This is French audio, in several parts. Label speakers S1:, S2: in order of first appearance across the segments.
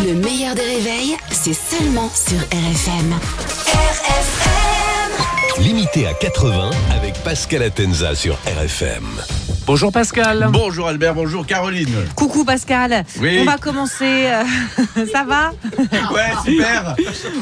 S1: Le meilleur des réveils, c'est seulement sur RFM. RFM
S2: Limité à 80 avec Pascal Atenza sur RFM.
S3: Bonjour Pascal.
S4: Bonjour Albert, bonjour Caroline.
S5: Coucou Pascal.
S4: Oui.
S5: On va commencer. euh, ça va?
S4: Ouais, super.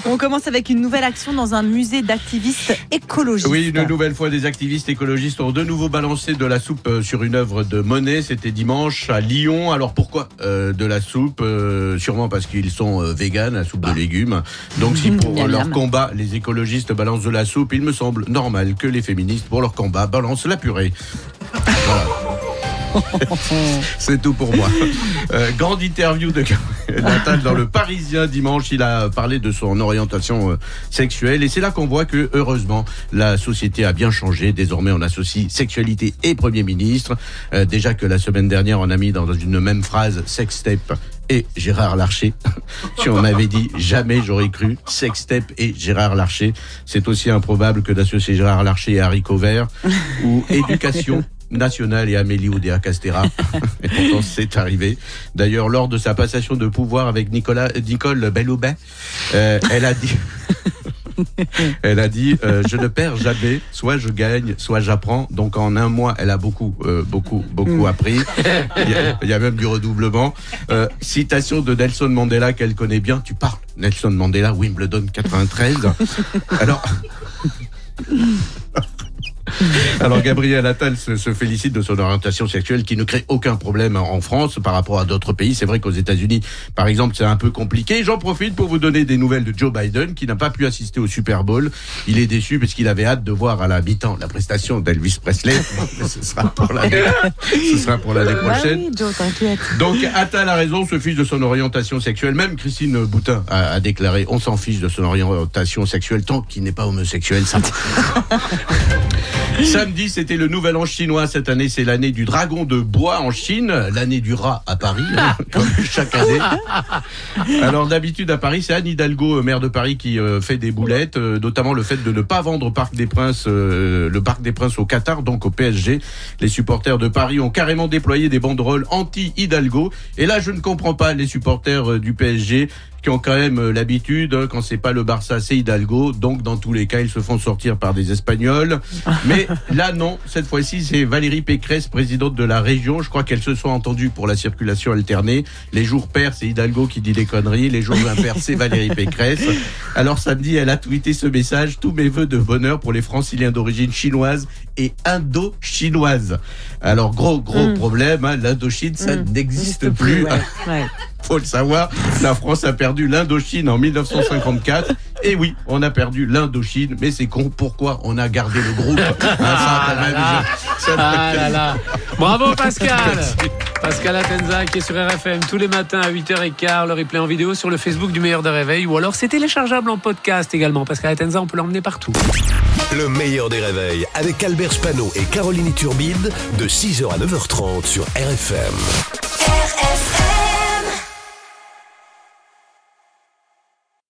S5: On commence avec une nouvelle action dans un musée d'activistes écologistes.
S4: Oui, une nouvelle fois, des activistes écologistes ont de nouveau balancé de la soupe euh, sur une œuvre de Monet. C'était dimanche à Lyon. Alors pourquoi euh, de la soupe? Euh, Sûrement parce qu'ils sont véganes, la soupe de légumes. Donc si pour leur combat, les écologistes balancent de la soupe, il me semble normal que les féministes, pour leur combat, balancent la purée. Voilà. C'est tout pour moi. Euh, grande interview de Natal dans le Parisien dimanche. Il a parlé de son orientation euh, sexuelle et c'est là qu'on voit que heureusement la société a bien changé. Désormais, on associe sexualité et Premier ministre. Euh, déjà que la semaine dernière, on a mis dans une même phrase sextape et Gérard Larcher. si on m'avait dit jamais j'aurais cru sextape et Gérard Larcher, c'est aussi improbable que d'associer Gérard Larcher et Harry Vert ou éducation nationale et Amélie Oudéa Castera. et pourtant, c'est arrivé. D'ailleurs, lors de sa passation de pouvoir avec Nicolas, Nicole Belloubet, euh, elle a dit... Elle a dit euh, je ne perds jamais, soit je gagne, soit j'apprends. Donc en un mois, elle a beaucoup, euh, beaucoup, beaucoup appris. Il y, a, il y a même du redoublement. Euh, citation de Nelson Mandela qu'elle connaît bien. Tu parles, Nelson Mandela, Wimbledon 93. Alors. Alors Gabriel Attal se, se félicite de son orientation sexuelle qui ne crée aucun problème en France par rapport à d'autres pays. C'est vrai qu'aux États-Unis, par exemple, c'est un peu compliqué. J'en profite pour vous donner des nouvelles de Joe Biden qui n'a pas pu assister au Super Bowl. Il est déçu parce qu'il avait hâte de voir à la mi-temps la prestation d'Elvis Presley. Mais ce sera pour l'année, ce sera pour l'année
S5: Bah
S4: prochaine.
S5: oui, Joe, t'inquiète.
S4: Donc Attal a raison, se fiche de son orientation sexuelle. Même Christine Boutin a, a déclaré on s'en fiche de son orientation sexuelle tant qu'il n'est pas homosexuel. Ça. Samedi, c'était le nouvel an chinois. Cette année, c'est l'année du dragon de bois en Chine, l'année du rat à Paris, hein, comme chaque année. Alors d'habitude à Paris, c'est Anne Hidalgo, euh, maire de Paris, qui euh, fait des boulettes, euh, notamment le fait de ne pas vendre au Parc des Princes, euh, le Parc des Princes au Qatar, donc au PSG. Les supporters de Paris ont carrément déployé des banderoles anti-Hidalgo. Et là, je ne comprends pas les supporters du PSG qui ont quand même euh, l'habitude, hein, quand c'est pas le Barça, c'est Hidalgo. Donc, dans tous les cas, ils se font sortir par des Espagnols. Mais là, non. Cette fois-ci, c'est Valérie Pécresse, présidente de la région. Je crois qu'elles se sont entendues pour la circulation alternée. Les jours pairs, c'est Hidalgo qui dit des conneries. Les jours impairs, c'est Valérie Pécresse. Alors, samedi, elle a tweeté ce message. Tous mes voeux de bonheur pour les franciliens d'origine chinoise et indo-chinoise. Alors, gros, gros
S5: Mm.
S4: problème. Hein, L'Indochine, ça
S5: Mm.
S4: n'existe plus.
S5: ouais, ouais.
S4: Faut le savoir, la France a perdu l'Indochine en 1954. Et oui, on a perdu l'Indochine, mais c'est con. Pourquoi on a gardé le groupe? Hein, ça, quand même, je- ça-
S3: Ah là là. Bravo Pascal. Pascal Atenza qui est sur RFM tous les matins à 8h15, le replay en vidéo sur le Facebook du meilleur des réveils ou alors c'est téléchargeable en podcast également. Pascal Atenza, on peut l'emmener partout.
S2: Le meilleur des réveils avec Albert Spano et Caroline Turbide de 6h à 9h30 sur.
S1: RFM